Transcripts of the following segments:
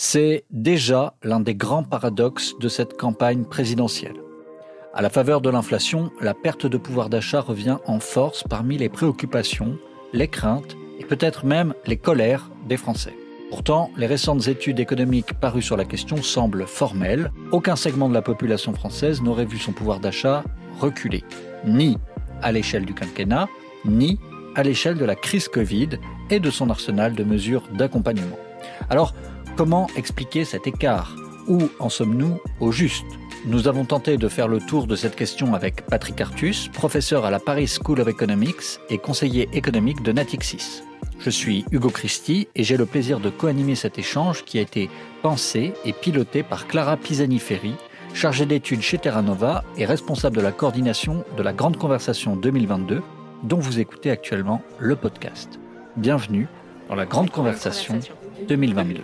C'est déjà l'un des grands paradoxes de cette campagne présidentielle. À la faveur de l'inflation, la perte de pouvoir d'achat revient en force parmi les préoccupations, les craintes et peut-être même les colères des Français. Pourtant, les récentes études économiques parues sur la question semblent formelles. Aucun segment de la population française n'aurait vu son pouvoir d'achat reculer, ni à l'échelle du quinquennat, ni à l'échelle de la crise Covid et de son arsenal de mesures d'accompagnement. Alors, Comment expliquer cet écart? Où en sommes-nous au juste? Nous avons tenté de faire le tour de cette question avec Patrick Artus, professeur à la Paris School of Economics et conseiller économique de Natixis. Je suis Hugo Christi et j'ai le plaisir de co-animer cet échange qui a été pensé et piloté par Clara Pisani-Ferry, chargée d'études chez Terra Nova et responsable de la coordination de la Grande Conversation 2022, dont vous écoutez actuellement le podcast. Bienvenue dans la Grande Conversation 2022.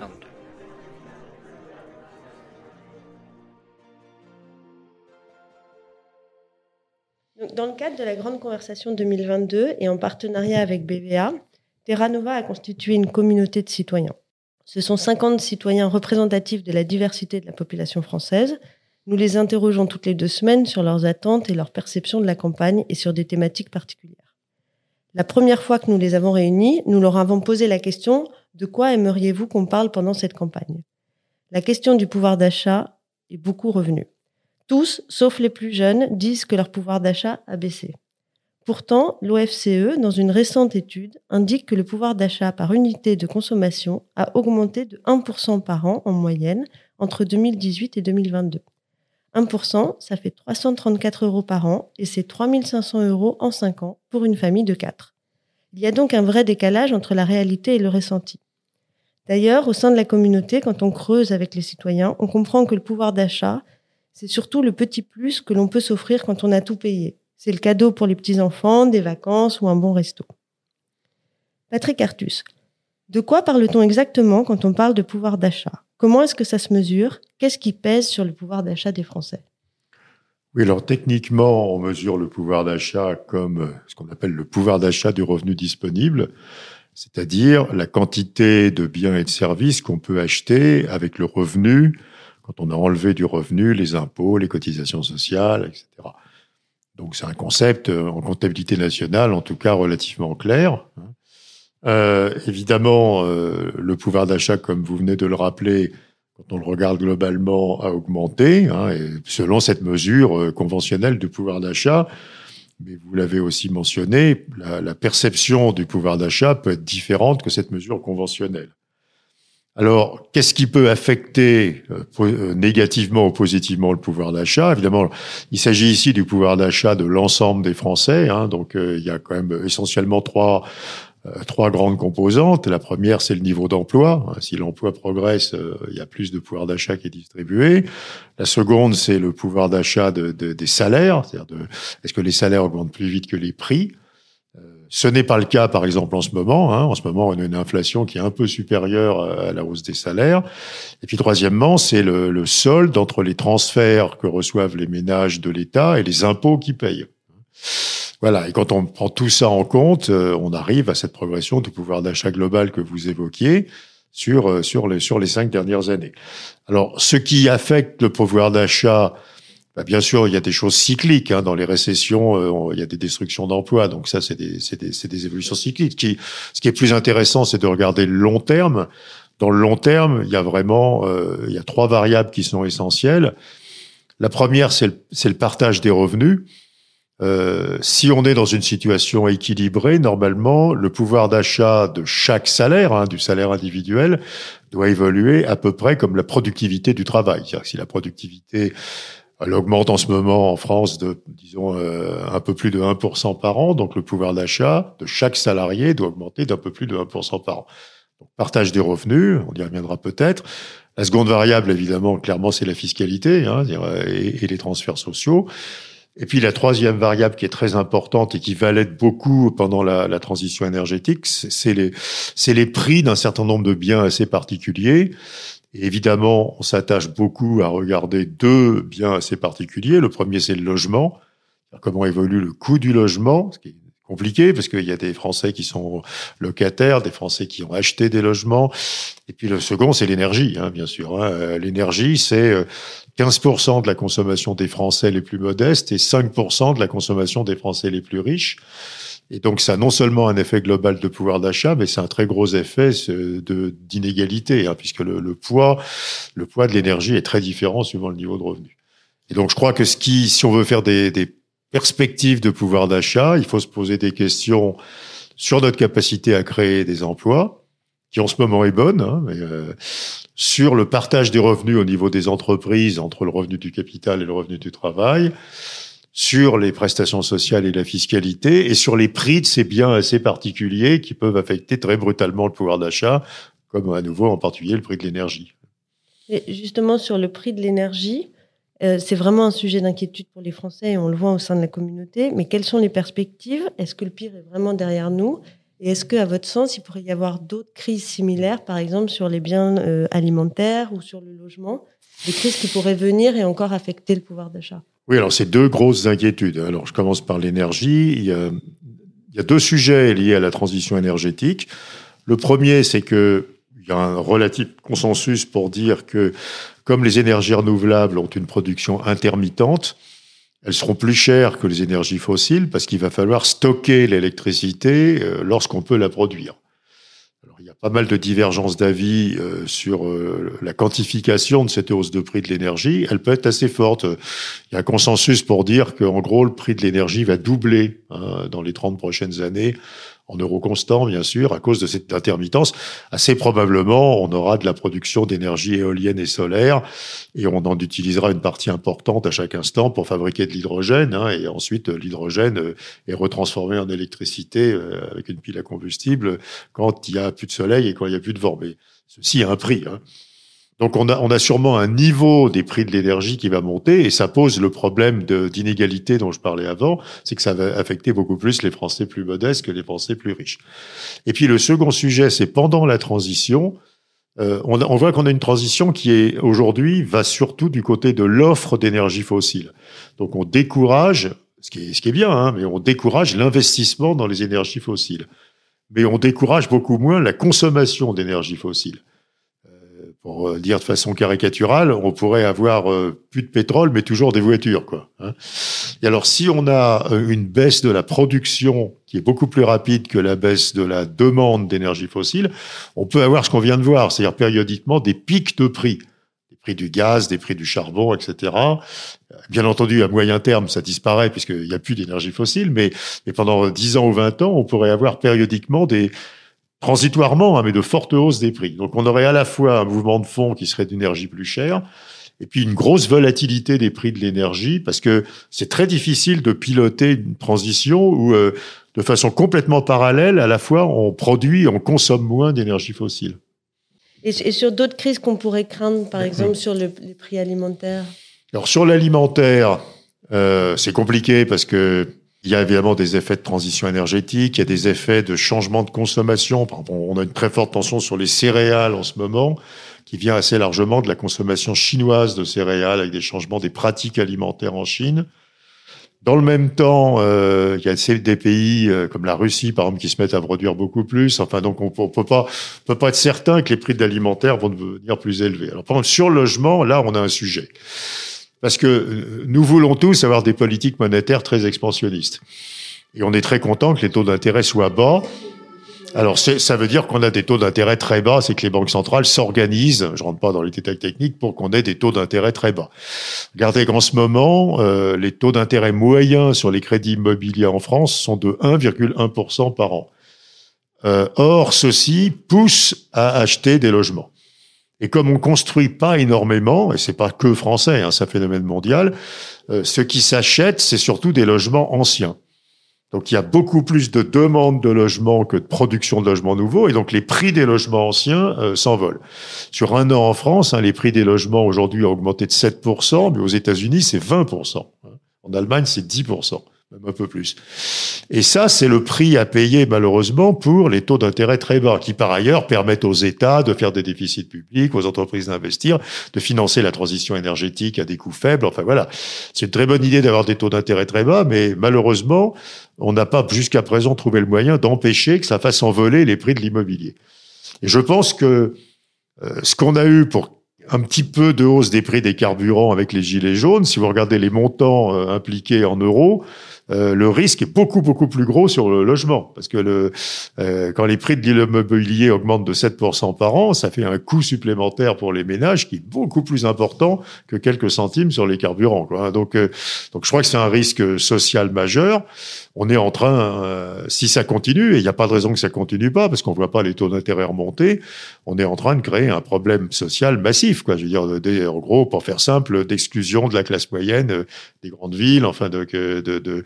Dans le cadre de la Grande Conversation 2022 et en partenariat avec BVA, Terra Nova a constitué une communauté de citoyens. Ce sont 50 citoyens représentatifs de la diversité de la population française. Nous les interrogeons toutes les deux semaines sur leurs attentes et leurs perceptions de la campagne et sur des thématiques particulières. La première fois que nous les avons réunis, nous leur avons posé la question de quoi aimeriez-vous qu'on parle pendant cette campagne? La question du pouvoir d'achat est beaucoup revenue. Tous, sauf les plus jeunes, disent que leur pouvoir d'achat a baissé. Pourtant, l'OFCE, dans une récente étude, indique que le pouvoir d'achat par unité de consommation a augmenté de 1% par an en moyenne entre 2018 et 2022. 1%, ça fait 334 euros par an et c'est 3500 euros en 5 ans pour une famille de 4. Il y a donc un vrai décalage entre la réalité et le ressenti. D'ailleurs, au sein de la communauté, quand on creuse avec les citoyens, on comprend que le pouvoir d'achat c'est surtout le petit plus que l'on peut s'offrir quand on a tout payé. C'est le cadeau pour les petits-enfants, des vacances ou un bon resto. Patrick Artus, de quoi parle-t-on exactement quand on parle de pouvoir d'achat? Comment est-ce que ça se mesure? Qu'est-ce qui pèse sur le pouvoir d'achat des Français? Oui, alors techniquement, on mesure le pouvoir d'achat comme ce qu'on appelle le pouvoir d'achat du revenu disponible, c'est-à-dire la quantité de biens et de services qu'on peut acheter avec le revenu quand on a enlevé du revenu les impôts, les cotisations sociales, etc. Donc c'est un concept euh, en comptabilité nationale, en tout cas relativement clair. Hein. Euh, évidemment, euh, le pouvoir d'achat, comme vous venez de le rappeler, quand on le regarde globalement, a augmenté, hein, selon cette mesure conventionnelle du pouvoir d'achat. Mais vous l'avez aussi mentionné, la, la perception du pouvoir d'achat peut être différente que cette mesure conventionnelle. Alors, qu'est-ce qui peut affecter euh, euh, négativement ou positivement le pouvoir d'achat? Évidemment, il s'agit ici du pouvoir d'achat de l'ensemble des Français. Hein, donc, euh, il y a quand même essentiellement trois trois grandes composantes. La première, c'est le niveau d'emploi. Hein, si l'emploi progresse, il y a plus de pouvoir d'achat qui est distribué. La seconde, c'est le pouvoir d'achat de, des salaires. C'est-à-dire, de, est-ce que les salaires augmentent plus vite que les prix? Ce n'est pas le cas, par exemple, en ce moment. Hein. En ce moment, on a une inflation qui est un peu supérieure à la hausse des salaires. Et puis, troisièmement, c'est le, le solde entre les transferts que reçoivent les ménages de l'État et les impôts qu'ils payent. Voilà. Et quand on prend tout ça en compte, euh, on arrive à cette progression du pouvoir d'achat global que vous évoquiez sur, euh, sur, les, sur les cinq dernières années. Alors, ce qui affecte le pouvoir d'achat bien sûr, il y a des choses cycliques. Hein, dans les récessions, euh, il y a des destructions d'emplois. Donc ça, c'est des, des, des, évolutions cycliques. Qui, ce qui est plus intéressant, c'est de regarder le long terme. Dans le long terme, il y a vraiment euh, il y a trois variables qui sont essentielles. La première, c'est le, le, partage des revenus. Euh, si on est dans une situation équilibrée, normalement, le pouvoir d'achat de chaque salaire, hein, du salaire individuel, doit évoluer à peu près comme la productivité du travail. C'est-à-dire que si la productivité elle augmente en ce moment en France de, disons, euh, un peu plus de 1% par an. Donc, le pouvoir d'achat de chaque salarié doit augmenter d'un peu plus de 1% par an. Donc, partage des revenus, on y reviendra peut-être. La seconde variable, évidemment, clairement, c'est la fiscalité hein, et, et, les transferts sociaux. Et puis la troisième variable qui est très importante et qui va l'être beaucoup pendant la, la transition énergétique, c'est les, les prix d'un certain nombre de biens assez particuliers évidemment, on s'attache beaucoup à regarder deux biens assez particuliers. Le premier, c'est le logement. Comment évolue le coût du logement, ce qui est compliqué parce qu'il y a des Français qui sont locataires, des Français qui ont acheté des logements. Et puis le second, c'est l'énergie, hein, bien sûr. Hein. Euh, l'énergie, c'est 15% de la consommation des Français les plus modestes et 5% de la consommation des Français les plus riches. Et donc, ça a non seulement un effet global de pouvoir d'achat, mais c'est un très gros effet de d'inégalité, hein, puisque le, le, poids, le poids de l'énergie est très différent suivant le niveau de revenu. Et donc, je crois que ce qui, si on veut faire des, des perspectives de pouvoir d'achat, il faut se poser des questions sur notre capacité à créer des emplois, qui en ce moment est bonne, hein, mais, euh, sur le partage des revenus au niveau des entreprises entre le revenu du capital et le revenu du travail, sur les prestations sociales et la fiscalité, et sur les prix de ces biens assez particuliers qui peuvent affecter très brutalement le pouvoir d'achat, comme à nouveau en particulier le prix de l'énergie. Justement, sur le prix de l'énergie, euh, c'est vraiment un sujet d'inquiétude pour les Français et on le voit au sein de la communauté. Mais quelles sont les perspectives? Est-ce que le pire est vraiment derrière nous? Et est-ce qu'à votre sens, il pourrait y avoir d'autres crises similaires, par exemple sur les biens euh, alimentaires ou sur le logement? Des crises qui pourraient venir et encore affecter le pouvoir d'achat? Oui, alors c'est deux grosses inquiétudes. Alors je commence par l'énergie. Il, y a, deux sujets liés à la transition énergétique. Le premier, c'est que il y a un relatif consensus pour dire que comme les énergies renouvelables ont une production intermittente, elles seront plus chères que les énergies fossiles parce qu'il va falloir stocker l'électricité euh, lorsqu'on peut la produire il y a pas mal de divergences d'avis euh, sur euh, la quantification de cette hausse de prix de l'énergie. Elle peut être assez forte. Il y a un consensus pour dire qu'en gros, le prix de l'énergie va doubler hein, dans les 30 prochaines années en euros constants, bien sûr, à cause de cette intermittence. Assez probablement, on aura de la production d'énergie éolienne et solaire, et on en utilisera une partie importante à chaque instant pour fabriquer de l'hydrogène, hein, et ensuite l'hydrogène euh, est retransformé en électricité euh, avec une pile à combustible quand il y a plus de soleil et quand il y a plus de vent. Mais ceci a un prix. Hein. Donc on a, on a sûrement un niveau des prix de l'énergie qui va monter et ça pose le problème d'inégalité dont je parlais avant, c'est que ça va affecter beaucoup plus les Français plus modestes que les Français plus riches. Et puis le second sujet, c'est pendant la transition, euh, on, on, voit qu'on a une transition qui est aujourd'hui va surtout du côté de l'offre d'énergie fossile. Donc on décourage, ce qui est, ce qui est bien, hein, mais on décourage l'investissement dans les énergies fossiles. Mais on décourage beaucoup moins la consommation d'énergie fossile pour euh, dire de façon caricaturale, on pourrait avoir euh, plus de pétrole, mais toujours des voitures, quoi. Hein. Et alors, si on a euh, une baisse de la production qui est beaucoup plus rapide que la baisse de la demande d'énergie fossile, on peut avoir ce qu'on vient de voir, c'est-à-dire périodiquement des pics de prix, des prix du gaz, des prix du charbon, etc. Bien entendu, à moyen terme, ça disparaît puisqu'il n'y a plus d'énergie fossile, mais, mais pendant 10 ans ou 20 ans, on pourrait avoir périodiquement des transitoirement, hein, mais de fortes hausses des prix. Donc on aurait à la fois un mouvement de fond qui serait d'énergie plus chère, et puis une grosse volatilité des prix de l'énergie, parce que c'est très difficile de piloter une transition où, euh, de façon complètement parallèle, à la fois on produit, on consomme moins d'énergie fossile. Et, sur d'autres crises qu'on pourrait craindre, par exemple sur les prix alimentaires? Alors sur l'alimentaire, euh, c'est compliqué parce que il y a évidemment des effets de transition énergétique, il y a des effets de changement de consommation. On a une très forte tension sur les céréales en ce moment, qui vient assez largement de la consommation chinoise de céréales, avec des changements des pratiques alimentaires en Chine. Dans le même temps, euh, il y a des pays euh, comme la Russie, par exemple, qui se mettent à produire beaucoup plus. Enfin, donc on, on peut pas, être certain que les prix de l'alimentaire vont devenir plus élevés. Alors, sur le logement, là, on a un sujet. Parce que euh, nous voulons tous avoir des politiques monétaires très expansionnistes. Et on est très content que les taux d'intérêt soient bas. Alors, ça veut dire qu'on a des taux d'intérêt très bas, c'est que les banques centrales s'organisent, je rentre pas dans les détails techniques, pour qu'on ait des taux d'intérêt très bas. Regardez qu'en ce moment, euh, les taux d'intérêt moyens sur les crédits immobiliers en France sont de 1,1% par an. Euh, or, ceci pousse à acheter des logements. Et comme on construit pas énormément, et c'est pas que français, hein, c'est un phénomène mondial, euh, ce qui s'achète, c'est surtout des logements anciens. Donc il y a beaucoup plus de demandes de logements que de production de logements nouveaux, et donc les prix des logements anciens euh, s'envolent. Sur un an en France, hein, les prix des logements aujourd'hui ont augmenté de 7%, mais aux États-Unis c'est 20%. En Allemagne c'est 10%. Un peu plus. Et ça, c'est le prix à payer malheureusement pour les taux d'intérêt très bas, qui par ailleurs permettent aux États de faire des déficits publics, aux entreprises d'investir, de financer la transition énergétique à des coûts faibles. Enfin voilà, c'est une très bonne idée d'avoir des taux d'intérêt très bas, mais malheureusement, on n'a pas jusqu'à présent trouvé le moyen d'empêcher que ça fasse envoler les prix de l'immobilier. Et je pense que euh, ce qu'on a eu pour un petit peu de hausse des prix des carburants avec les gilets jaunes, si vous regardez les montants euh, impliqués en euros, euh, le risque est beaucoup beaucoup plus gros sur le logement parce que le, euh, quand les prix de l'immobilier augmentent de 7% par an, ça fait un coût supplémentaire pour les ménages qui est beaucoup plus important que quelques centimes sur les carburants. Quoi. Donc, euh, donc je crois que c'est un risque social majeur. On est en train, si ça continue, et il n'y a pas de raison que ça continue pas, parce qu'on voit pas les taux d'intérêt remonter, on est en train de créer un problème social massif. Quoi. Je veux dire, en gros, pour faire simple, d'exclusion de la classe moyenne des grandes villes, enfin de, de, de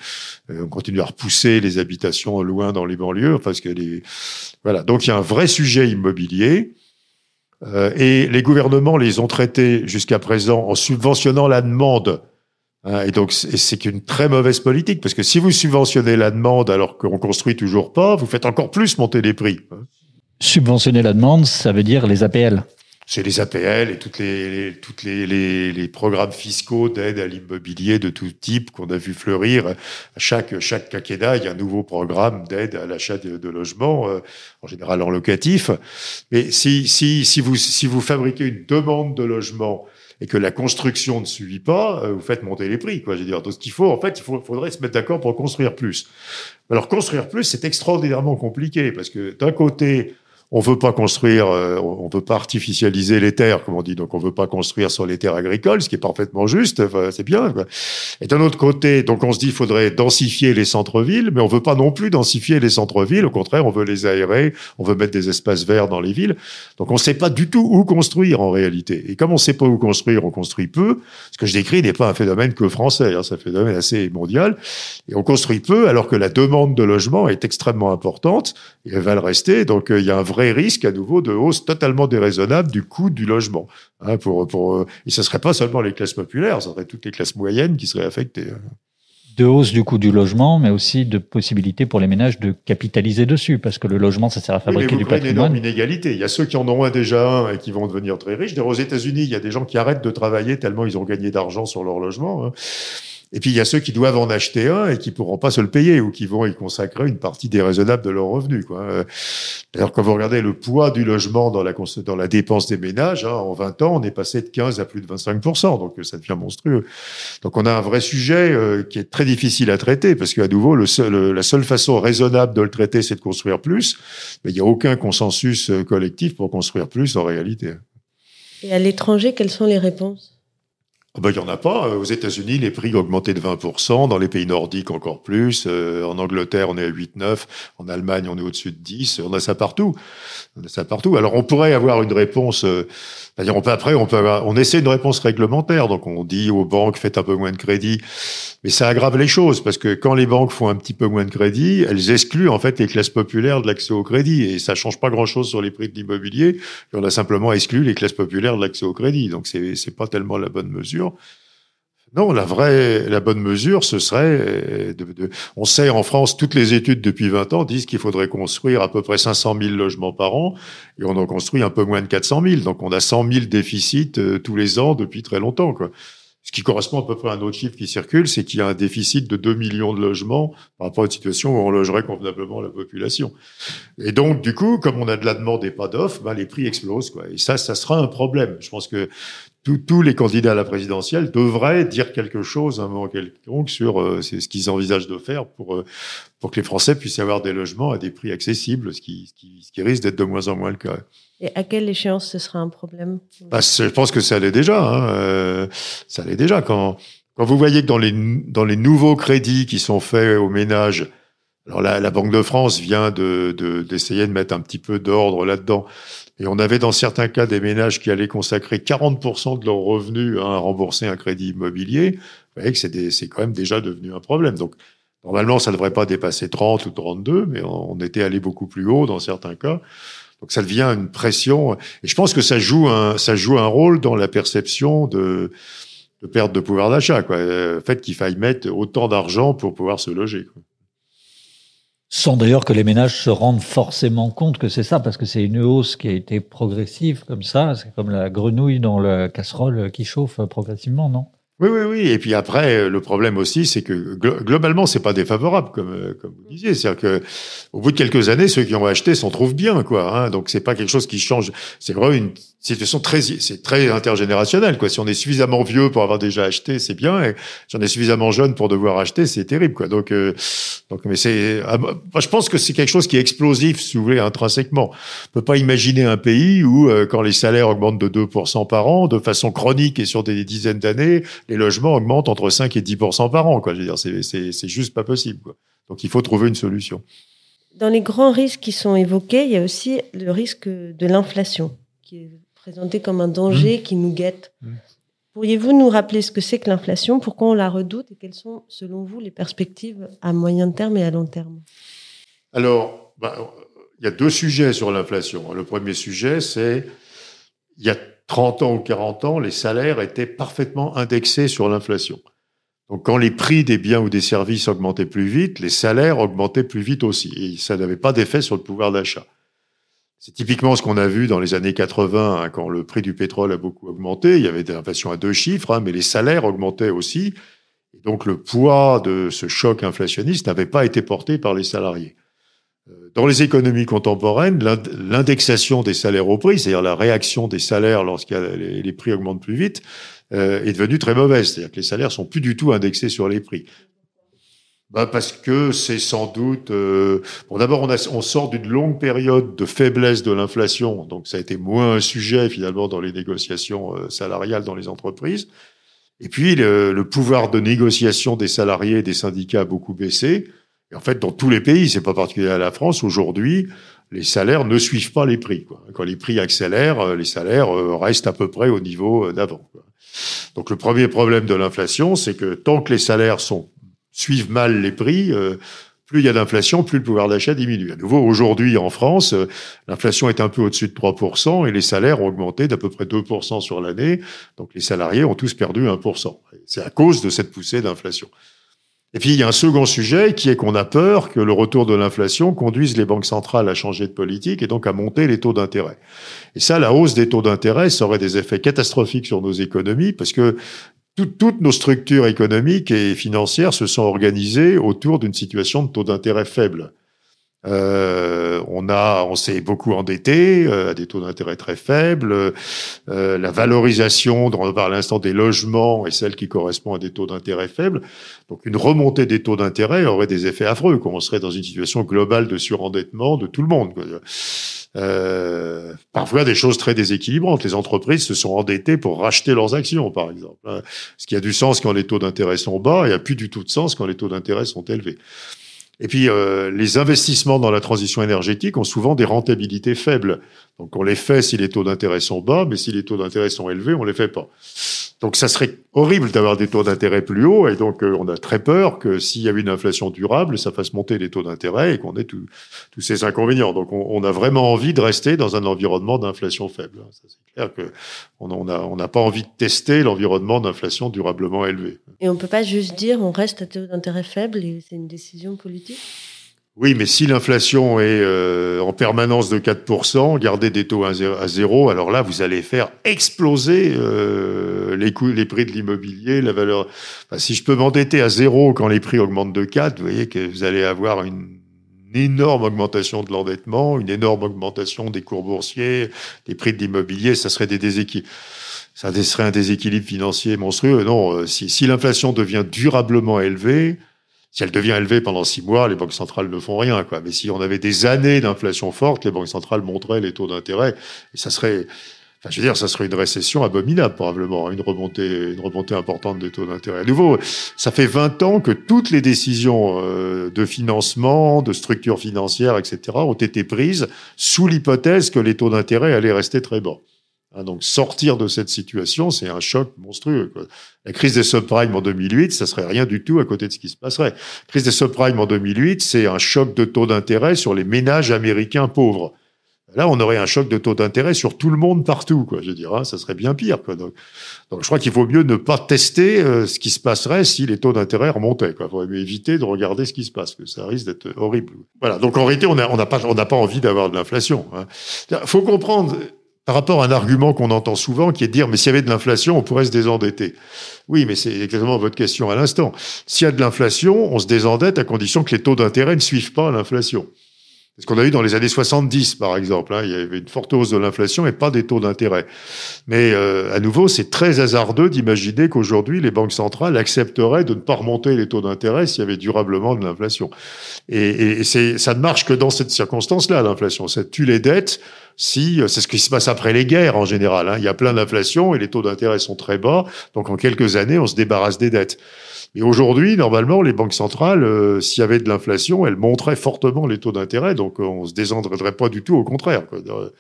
euh, on continue à repousser les habitations loin dans les banlieues, parce que les voilà. Donc il y a un vrai sujet immobilier. Euh, et les gouvernements les ont traités jusqu'à présent en subventionnant la demande. Hein, et donc c'est une très mauvaise politique parce que si vous subventionnez la demande alors qu'on construit toujours pas, vous faites encore plus monter les prix. Subventionner la demande, ça veut dire les APL c'est les APL et toutes les, toutes les, les, les programmes fiscaux d'aide à l'immobilier de tout type qu'on a vu fleurir. Chaque, chaque quinquennat, il y a un nouveau programme d'aide à l'achat de, de, logements, euh, en général en locatif. Mais si, si, si, vous, si vous fabriquez une demande de logement et que la construction ne suit pas, euh, vous faites monter les prix. Quoi. Je veux dire, donc ce qu'il faut, en fait, il faudrait se mettre d'accord pour construire plus. Alors construire plus, c'est extraordinairement compliqué parce que d'un côté, on veut pas construire, euh, on veut pas artificialiser les terres, comme on dit. Donc, on veut pas construire sur les terres agricoles, ce qui est parfaitement juste. c'est bien. Quoi. Et d'un autre côté, donc on se dit, il faudrait densifier les centres-villes, mais on veut pas non plus densifier les centres-villes. Au contraire, on veut les aérer, on veut mettre des espaces verts dans les villes. Donc, on sait pas du tout où construire en réalité. Et comme on sait pas où construire, on construit peu. Ce que je décris n'est pas un phénomène que français, hein, c'est un phénomène assez mondial. Et on construit peu, alors que la demande de logement est extrêmement importante et elle va le rester. Donc, euh, il y a un vrai vrai risque à nouveau de hausse totalement déraisonnable du coût du logement. Hein, pour, pour, euh, et ce ne serait pas seulement les classes populaires, ce serait toutes les classes moyennes qui seraient affectées. Hein. De hausse du coût du logement, mais aussi de possibilité pour les ménages de capitaliser dessus, parce que le logement, ça sert à fabriquer du patrimoine. une énorme inégalité. Il y a ceux qui en ont un déjà un et qui vont devenir très riches. Aux États-Unis, il y a des gens qui arrêtent de travailler tellement ils ont gagné d'argent sur leur logement. Hein. Et puis il y a ceux qui doivent en acheter un et qui pourront pas se le payer ou qui vont y consacrer une partie déraisonnable de leurs revenus. Quoi. D'ailleurs, quand vous regardez le poids du logement dans la, dépense des ménages, hein, en 20 ans, on est passé de 15 à plus de 25 donc ça devient monstrueux. Donc on a un vrai sujet euh, qui est très difficile à traiter parce qu'à nouveau, la seule façon raisonnable de le traiter, c'est de construire plus. Mais il n'y a aucun consensus euh, collectif pour construire plus en réalité. Et à l'étranger, quelles sont les réponses? Ah ben, il n'y en a pas. Aux États-Unis, les prix ont augmenté de 20%. Dans les pays nordiques, encore plus. Euh, en Angleterre, on est à 8-9. En Allemagne, on est au-dessus de 10. On a ça partout. On a ça partout. Alors, on pourrait avoir une réponse euh, c'est-à-dire, on après, on essaie une réponse réglementaire. Donc, on dit aux banques, faites un peu moins de crédit. Mais ça aggrave les choses parce que quand les banques font un petit peu moins de crédit, elles excluent en fait les classes populaires de l'accès au crédit et ça change pas grand-chose sur les prix de l'immobilier. On a simplement exclu les classes populaires de l'accès au crédit. Donc, c'est, c'est pas tellement la bonne mesure. Non, la vraie, la bonne mesure, ce serait, de, de, on sait en France, toutes les études depuis 20 ans disent qu'il faudrait construire à peu près 500 000 logements par an, et on en construit un peu moins de 400 000. Donc on a 100 000 déficits euh, tous les ans depuis très longtemps. Quoi. Ce qui correspond à peu près à un autre chiffre qui circule, c'est qu'il y a un déficit de 2 millions de logements par rapport à une situation où on logerait convenablement la population. Et donc, du coup, comme on a de la demande et pas d'offre, ben, les prix explosent. Quoi. Et ça, ça sera un problème. Je pense que tous les candidats à la présidentielle devraient dire quelque chose à un moment quelconque sur euh, ce qu'ils envisagent de faire pour, euh, pour que les Français puissent avoir des logements à des prix accessibles, ce qui, risque d'être de moins en moins le cas. Et à quelle échéance ce sera un problème bah, Je pense que ça l'est déjà. Hein, euh, ça l'est déjà. Quand, quand vous voyez que dans les, dans les nouveaux crédits qui sont faits aux ménages, alors la, la Banque de France vient de, d'essayer de, mettre un petit peu d'ordre là-dedans. Et on avait dans certains cas des ménages qui allaient consacrer 40% de leurs revenus à rembourser un crédit immobilier. Vous voyez que c'est quand même déjà devenu un problème. Donc, normalement, ça ne devrait pas dépasser 30 ou 32, mais on était allé beaucoup plus haut dans certains cas. Donc, ça devient une pression. Et je pense que ça joue un, ça joue un rôle dans la perception de, de perte de pouvoir d'achat. Quoi. Le fait qu'il faille mettre autant d'argent pour pouvoir se loger. Sans d'ailleurs que les ménages se rendent forcément compte que c'est ça, parce que c'est une hausse qui a été progressive comme ça. C'est comme la grenouille dans la casserole qui chauffe progressivement, non? Oui, oui, oui. Et puis après, euh, le problème aussi, c'est que globalement, c'est pas défavorable, comme euh, comme vous disiez. C'est-à-dire que au bout de quelques années, ceux qui ont acheté s'en trouvent bien, quoi. Hein. Donc c'est pas quelque chose qui change. C'est vraiment une situation très, c'est très intergénérationnel, quoi. Si on est suffisamment vieux pour avoir déjà acheté, c'est bien. Si on est suffisamment jeune pour devoir acheter, c'est terrible, quoi. Donc, euh, donc, mais c'est, ah, je pense que c'est quelque chose qui est explosif, si vous voulez, intrinsèquement. On peut pas imaginer un pays où, quand les salaires augmentent de 2% par an, de façon chronique et sur des dizaines d'années, les logements augmentent entre 5 et 10% par an. Quoi. Je veux dire, c'est juste pas possible. Quoi. Donc il faut trouver une solution. Dans les grands risques qui sont évoqués, il y a aussi le risque de l'inflation, qui présenté comme un danger mmh. qui nous guette. Mmh. Pourriez-vous nous rappeler ce que c'est que l'inflation, pourquoi on la redoute et quelles sont, selon vous, les perspectives à moyen terme et à long terme? Alors, bah, il y a deux sujets sur l'inflation. Le premier sujet, c'est il y a 30 ans ou 40 ans, les salaires étaient parfaitement indexés sur l'inflation. Donc quand les prix des biens ou des services augmentaient plus vite, les salaires augmentaient plus vite aussi. Et ça n'avait pas d'effet sur le pouvoir d'achat. C'est typiquement ce qu'on a vu dans les années 80, hein, quand le prix du pétrole a beaucoup augmenté. Il y avait des inflations à deux chiffres, hein, mais les salaires augmentaient aussi. Et donc le poids de ce choc inflationniste n'avait pas été porté par les salariés. Dans les économies contemporaines, l'indexation des salaires au prix, c'est-à-dire la réaction des salaires lorsque les prix augmentent plus vite, euh, est devenue très mauvaise. C'est-à-dire que les salaires sont plus du tout indexés sur les prix. Bah parce que c'est sans doute. Euh... Bon, d'abord, on, on sort d'une longue période de faiblesse de l'inflation, donc ça a été moins un sujet finalement dans les négociations euh, salariales dans les entreprises. Et puis, le, le pouvoir de négociation des salariés et des syndicats a beaucoup baissé. Et en fait, dans tous les pays, c'est pas particulier à la France, aujourd'hui, les salaires ne suivent pas les prix. Quoi. Quand les prix accélèrent, euh, les salaires euh, restent à peu près au niveau d'avant. Donc le premier problème de l'inflation, c'est que tant que les salaires sont, suivent mal les prix, plus il y a d'inflation, plus le pouvoir d'achat diminue. À nouveau, aujourd'hui en France, l'inflation est un peu au-dessus de 3% et les salaires ont augmenté d'à peu près 2% sur l'année. Donc les salariés ont tous perdu 1%. C'est à cause de cette poussée d'inflation. Et puis il y a un second sujet qui est qu'on a peur que le retour de l'inflation conduise les banques centrales à changer de politique et donc à monter les taux d'intérêt. Et ça, la hausse des taux d'intérêt, ça aurait des effets catastrophiques sur nos économies parce que toutes nos structures économiques et financières se sont organisées autour d'une situation de taux d'intérêt faible. Euh, on a, on s'est beaucoup endetté euh, à des taux d'intérêt très faibles. Euh, la valorisation, dont on parle à l'instant des logements, est celle qui correspond à des taux d'intérêt faibles. Donc, une remontée des taux d'intérêt aurait des effets affreux. Quoi. On serait dans une situation globale de surendettement de tout le monde. Euh, parfois des choses très déséquilibrantes. Les entreprises se sont endettées pour racheter leurs actions, par exemple. Hein. Ce qui a du sens quand les taux d'intérêt sont bas et a plus du tout de sens quand les taux d'intérêt sont élevés. Et puis, euh, les investissements dans la transition énergétique ont souvent des rentabilités faibles. Donc, on les fait si les taux d'intérêt sont bas, mais si les taux d'intérêt sont élevés, on les fait pas. Donc, ça serait horrible d'avoir des taux d'intérêt plus hauts, et donc euh, on a très peur que s'il y a une inflation durable, ça fasse monter les taux d'intérêt et qu'on ait tous ces inconvénients. Donc, on, on, a vraiment envie de rester dans un environnement d'inflation faible. C'est clair que on n'a on pas envie de tester l'environnement d'inflation durablement élevé. Et on peut pas juste dire on reste à taux d'intérêt faible et c'est une décision politique? Oui, mais si l'inflation est euh, en permanence de 4%, garder des taux à zéro, alors là, vous allez faire exploser euh, les coûts, les prix de l'immobilier, la valeur. Si je peux m'endetter à zéro quand les prix augmentent de 4, vous voyez que vous allez avoir une, énorme augmentation de l'endettement, une énorme augmentation des cours boursiers, des prix de l'immobilier, ça serait des déséquilibres. Serait un déséquilibre financier monstrueux. Non, euh, si l'inflation devient durablement élevée, si elle devient élevée pendant six mois, les banques centrales ne font rien. Quoi. Mais si on avait des années d'inflation forte, les banques centrales montraient les taux d'intérêt. Et ça serait, enfin, je veux dire, ça serait une récession abominable, probablement, hein, une remontée, une remontée importante des taux d'intérêt. À nouveau, ça fait 20 ans que toutes les décisions euh, de financement, de structure financière, etc., ont été prises sous l'hypothèse que les taux d'intérêt allaient rester très bas. Hein, donc sortir de cette situation, c'est un choc monstrueux. La crise des subprimes en 2008, ça serait rien du tout à côté de ce qui se passerait. La crise des subprimes en 2008, c'est un choc de taux d'intérêt sur les ménages américains pauvres. Là, on aurait un choc de taux d'intérêt sur tout le monde partout, quoi. Je dire, hein, ça serait bien pire. Quoi. Donc, je crois qu'il vaut mieux ne pas tester euh, ce qui se passerait si les taux d'intérêt remontaient. Il faudrait mieux éviter de regarder ce qui se passe, que ça risque d'être horrible. Voilà. Donc en réalité, on n'a pas, pas envie d'avoir de l'inflation. Il hein. faut comprendre par rapport à un argument qu'on entend souvent, qui est de dire, mais s'il y avait de l'inflation, on pourrait se désendetter. Oui, mais c'est exactement votre question à l'instant. S'il y a de l'inflation, on se désendette à condition que les taux d'intérêt ne suivent pas l'inflation. C'est ce qu'on a eu dans les années 70, par exemple. Hein. Il y avait une forte hausse de l'inflation et pas des taux d'intérêt. Mais euh, à nouveau, c'est très hasardeux d'imaginer qu'aujourd'hui, les banques centrales accepteraient de ne pas remonter les taux d'intérêt s'il y avait durablement de l'inflation. Et, et, c'est, ça ne marche que dans cette circonstance-là, l'inflation. Ça tue les dettes si c'est ce qui se passe après les guerres en général. Hein. Il y a plein d'inflation et les taux d'intérêt sont très bas. Donc en quelques années, on se débarrasse des dettes. Et aujourd'hui, normalement, les banques centrales, euh, s'il y avait de l'inflation, elles montraient fortement les taux d'intérêt, donc euh, on se désendrerait pas du tout, au contraire. Euh,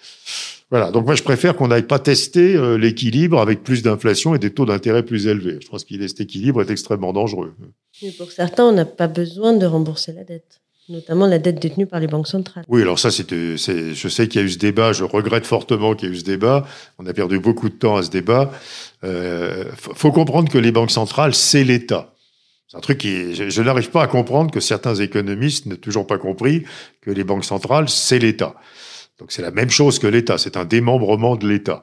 voilà. Donc moi, je préfère qu'on n'aille pas tester l'équilibre avec plus d'inflation et des taux d'intérêt plus élevés. Je pense que cet équilibre est extrêmement dangereux. Mais pour certains, on n'a pas besoin de rembourser la dette notamment la dette détenue par les banques centrales. Oui, alors ça, c'est, je sais qu'il y a eu ce débat, je regrette fortement qu'il y ait eu ce débat, on a perdu beaucoup de temps à ce débat. Euh, faut comprendre que les banques centrales, c'est l'État. C'est un truc qui, je, n'arrive pas à comprendre que certains économistes n'ont toujours pas compris que les banques centrales, c'est l'État. Donc c'est la même chose que l'État, c'est un démembrement de l'État.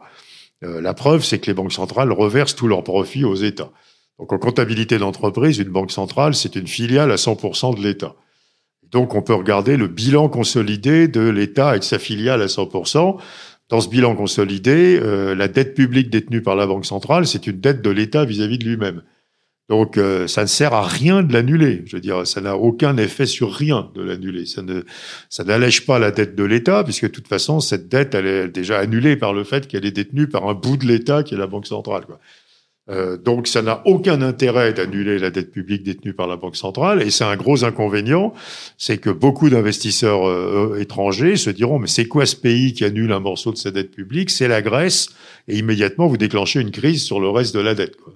Euh, la preuve, c'est que les banques centrales reversent tous leurs profits aux États. Donc en comptabilité d'entreprise, une banque centrale, c'est une filiale à 100% de l'État. Donc on peut regarder le bilan consolidé de l'État et de sa filiale à 100%. Dans ce bilan consolidé, euh, la dette publique détenue par la Banque centrale, c'est une dette de l'État vis-à-vis de lui-même. Donc euh, ça ne sert à rien de l'annuler. Je veux dire, ça n'a aucun effet sur rien de l'annuler. Ça ne ça n'allège pas la dette de l'État puisque de toute façon cette dette elle est déjà annulée par le fait qu'elle est détenue par un bout de l'État qui est la banque centrale. Quoi. Euh, donc ça n'a aucun intérêt d'annuler la dette publique détenue par la banque centrale et c'est un gros inconvénient, c'est que beaucoup d'investisseurs euh, étrangers se diront mais c'est quoi ce pays qui annule un morceau de sa dette publique? C'est la Grèce et immédiatement vous déclenchez une crise sur le reste de la dette. Quoi.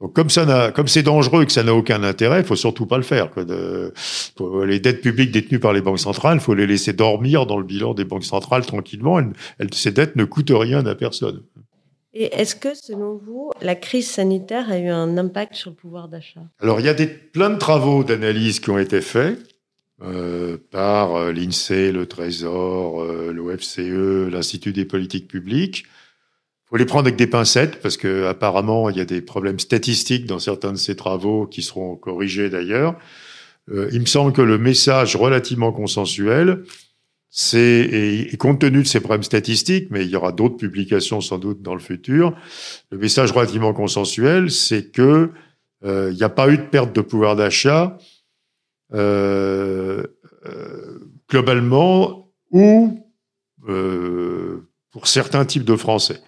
Donc comme ça n'a, comme c'est dangereux et que ça n'a aucun intérêt, il faut surtout pas le faire. Quoi. De, les dettes publiques détenues par les banques centrales, il faut les laisser dormir dans le bilan des banques centrales tranquillement. Elles, ces dettes ne coûtent rien à personne. Et est-ce que, selon vous, la crise sanitaire a eu un impact sur le pouvoir d'achat? Alors, il y a des, plein de travaux d'analyse qui ont été faits euh, par euh, l'INSEE, le Trésor, euh, l'OFCE, l'Institut des politiques publiques faut les prendre avec des pincettes parce que apparemment il y a des problèmes statistiques dans certains de ces travaux qui seront corrigés d'ailleurs. Euh, il me semble que le message relativement consensuel, c'est et, compte tenu de ces problèmes statistiques, mais il y aura d'autres publications sans doute dans le futur. Le message relativement consensuel, c'est que euh, il n'y a pas eu de perte de pouvoir d'achat euh, euh globalement ou euh, pour certains types de Français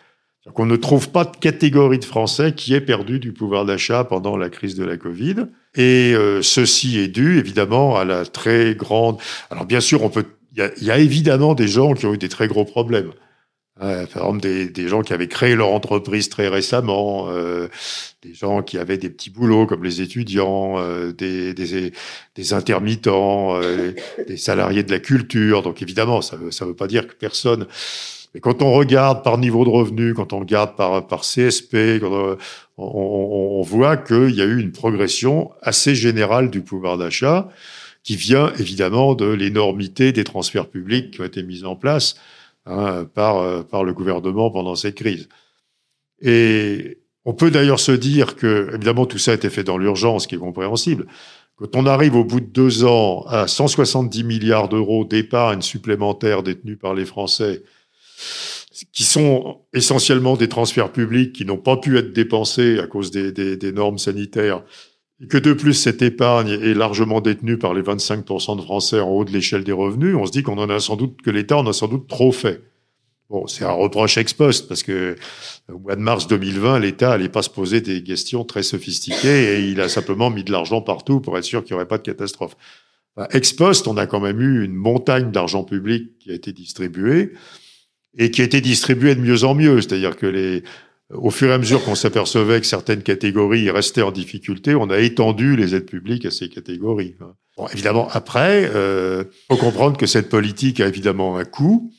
qu'on ne trouve pas de catégorie de Français qui ait perdu du pouvoir d'achat pendant la crise de la Covid. Et euh, ceci est dû évidemment à la très grande. Alors bien sûr, on peut. Il y, a, évidemment des gens qui ont eu des très gros problèmes. Euh, par exemple, des, des, gens qui avaient créé leur entreprise très récemment, euh, des gens qui avaient des petits boulots comme les étudiants, euh, des, des, des, intermittents, euh, des salariés de la culture. Donc évidemment, ça ne ça veut pas dire que personne mais quand on regarde par niveau de revenu, quand on regarde par, par CSP, on, on, on, voit qu'il y a eu une progression assez générale du pouvoir d'achat qui vient évidemment de l'énormité des transferts publics qui ont été mis en place hein, par, par le gouvernement pendant cette crise. Et on peut d'ailleurs se dire que, évidemment, tout ça a été fait dans l'urgence, qui est compréhensible. Quand on arrive au bout de deux ans à 170 milliards d'euros d'épargne supplémentaire détenus par les Français, qui sont essentiellement des transferts publics qui n'ont pas pu être dépensés à cause des, normes sanitaires, et que de plus cette épargne est largement détenue par les 25% de Français en haut de l'échelle des revenus, on se dit qu'on en a sans doute que l'État en a sans doute trop fait. Bon, c'est un reproche ex post parce que au mois de mars 2020, l'État n'allait pas se poser des questions très sophistiquées et il a simplement mis de l'argent partout pour être sûr qu'il n'y aurait pas de catastrophe. ex post, on a quand même eu une montagne d'argent public qui a été distribuée et qui été distribué de mieux en mieux. C'est-à-dire que les, au fur et à mesure qu'on s'apercevait que certaines catégories restaient en difficulté, on a étendu les aides publiques à ces catégories. Bon, évidemment, après, euh, faut comprendre que cette politique a évidemment un coût.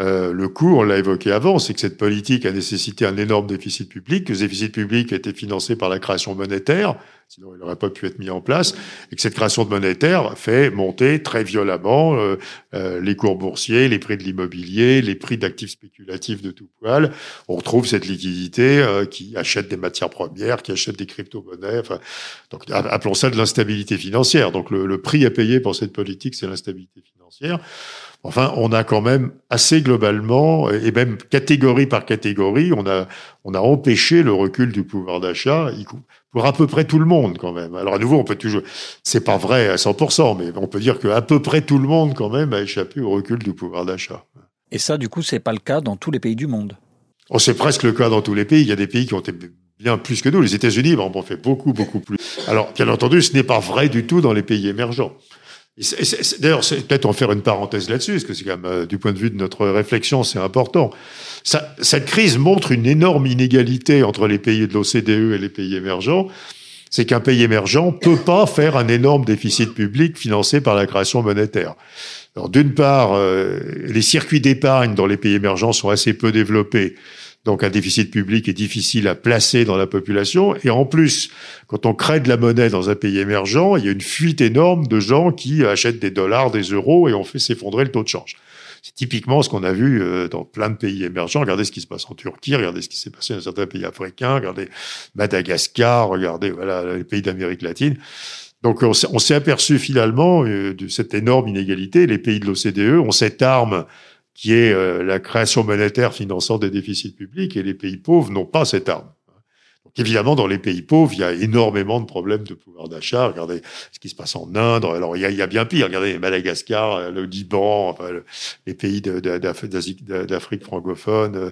Euh, le coût, on l'a évoqué avant, c'est que cette politique a nécessité un énorme déficit public, que ce déficit public a été financé par la création monétaire, sinon il n'aurait pas pu être mis en place, et que cette création de monétaire fait monter très violemment euh, euh, les cours boursiers, les prix de l'immobilier, les prix d'actifs spéculatifs de tout poil. On retrouve cette liquidité qui achète des matières premières, qui achète des crypto-monnaies, enfin, donc appelons ça de l'instabilité financière. Donc le prix à payer pour cette politique, c'est l'instabilité financière. Enfin, on a quand même assez globalement, et même catégorie par catégorie, on a, on a empêché le recul du pouvoir d'achat pour à peu près tout le monde quand même. Alors à nouveau, on peut toujours, c'est pas vrai à 100%, mais on peut dire qu'à peu près tout le monde quand même a échappé au recul du pouvoir d'achat. Et ça, du coup, c'est pas le cas dans tous les pays du monde. Oh, c'est presque le cas dans tous les pays. Il y a des pays qui ont été bien plus que nous. Les États-Unis, on en fait beaucoup, beaucoup plus. Alors, bien entendu, ce n'est pas vrai du tout dans les pays émergents. D'ailleurs, peut-être en faire une parenthèse là-dessus, parce que c'est quand même, euh, du point de vue de notre réflexion, c'est important. Cette crise montre une énorme inégalité entre les pays de l'OCDE et les pays émergents. C'est qu'un pays émergent peut pas faire un énorme déficit public financé par la création monétaire. D'une part, euh, les circuits d'épargne dans les pays émergents sont assez peu développés. Donc un déficit public est difficile à placer dans la population. Et en plus, quand on crée de la monnaie dans un pays émergent, il y a une fuite énorme de gens qui achètent des dollars, des euros, et on fait s'effondrer le taux de change. C'est typiquement ce qu'on a vu euh, dans plein de pays émergents. Regardez ce qui se passe en Turquie, regardez ce qui s'est passé dans certains pays africains, regardez Madagascar, regardez voilà les pays d'Amérique latine. Donc on s'est aperçu finalement euh, de cette énorme inégalité. Les pays de l'OCDE ont cette arme qui est euh, la création monétaire finançant des déficits publics, et les pays pauvres n'ont pas cette arme. Donc évidemment, dans les pays pauvres, il y a énormément de problèmes de pouvoir d'achat. Regardez ce qui se passe en Inde. Alors il y a, il y a bien pire. Regardez Madagascar, euh, le Liban, enfin, les pays d'Afrique francophone. Euh.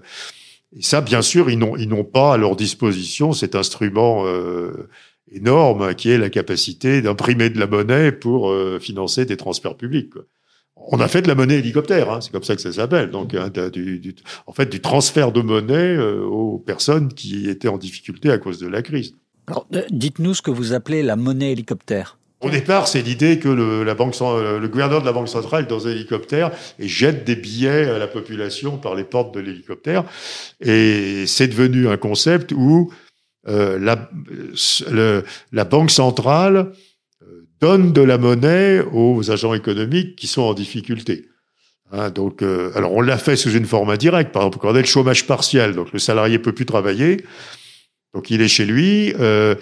Et ça, bien sûr, ils n'ont pas à leur disposition cet instrument euh, énorme qui est la capacité d'imprimer de la monnaie pour financer des transferts publics. Quoi on a fait de la monnaie hélicoptère, hein, c'est comme ça que ça s'appelle. Donc, hein, du, en fait, du transfert de monnaie euh, aux personnes qui étaient en difficulté à cause de la crise. Alors, euh, dites-nous ce que vous appelez la monnaie hélicoptère. Au départ, c'est l'idée que le, la banque, le gouverneur de la banque centrale est dans un hélicoptère et jette des billets à la population par les portes de l'hélicoptère. Et c'est devenu un concept où euh, la, le, la banque centrale donne de la monnaie aux agents économiques qui sont en difficulté. Hein, donc, euh, alors on l'a fait sous une forme indirecte. Par exemple, quand on a le chômage partiel, donc le salarié peut plus travailler, donc il est chez lui, euh,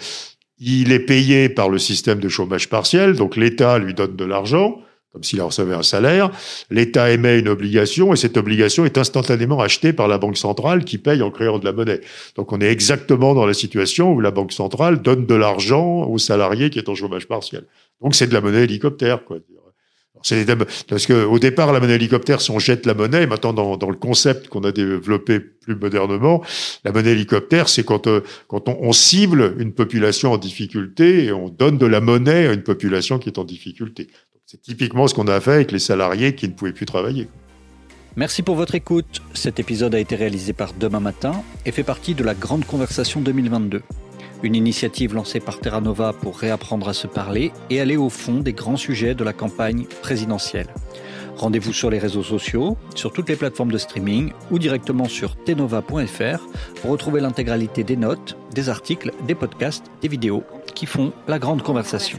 il est payé par le système de chômage partiel, donc l'État lui donne de l'argent comme s'il recevait un salaire. L'État émet une obligation et cette obligation est instantanément achetée par la Banque centrale qui paye en créant de la monnaie. Donc on est exactement dans la situation où la Banque centrale donne de l'argent aux salariés qui est en chômage partiel. Donc c'est de la monnaie hélicoptère. Quoi. C'est parce que au départ la monnaie hélicoptère, si on jette la monnaie, maintenant dans, le concept qu'on a développé plus modernement, la monnaie hélicoptère, c'est quand euh, quand on, cible une population en difficulté et on donne de la monnaie à une population qui est en difficulté. C'est typiquement ce qu'on a fait avec les salariés qui ne pouvaient plus travailler. Merci pour votre écoute. Cet épisode a été réalisé par Demain Matin et fait partie de la Grande Conversation 2022. Une initiative lancée par Terra Nova pour réapprendre à se parler et aller au fond des grands sujets de la campagne présidentielle. Rendez-vous sur les réseaux sociaux, sur toutes les plateformes de streaming ou directement sur tenova.fr pour retrouver l'intégralité des notes, des articles, des podcasts, des vidéos qui font la grande conversation.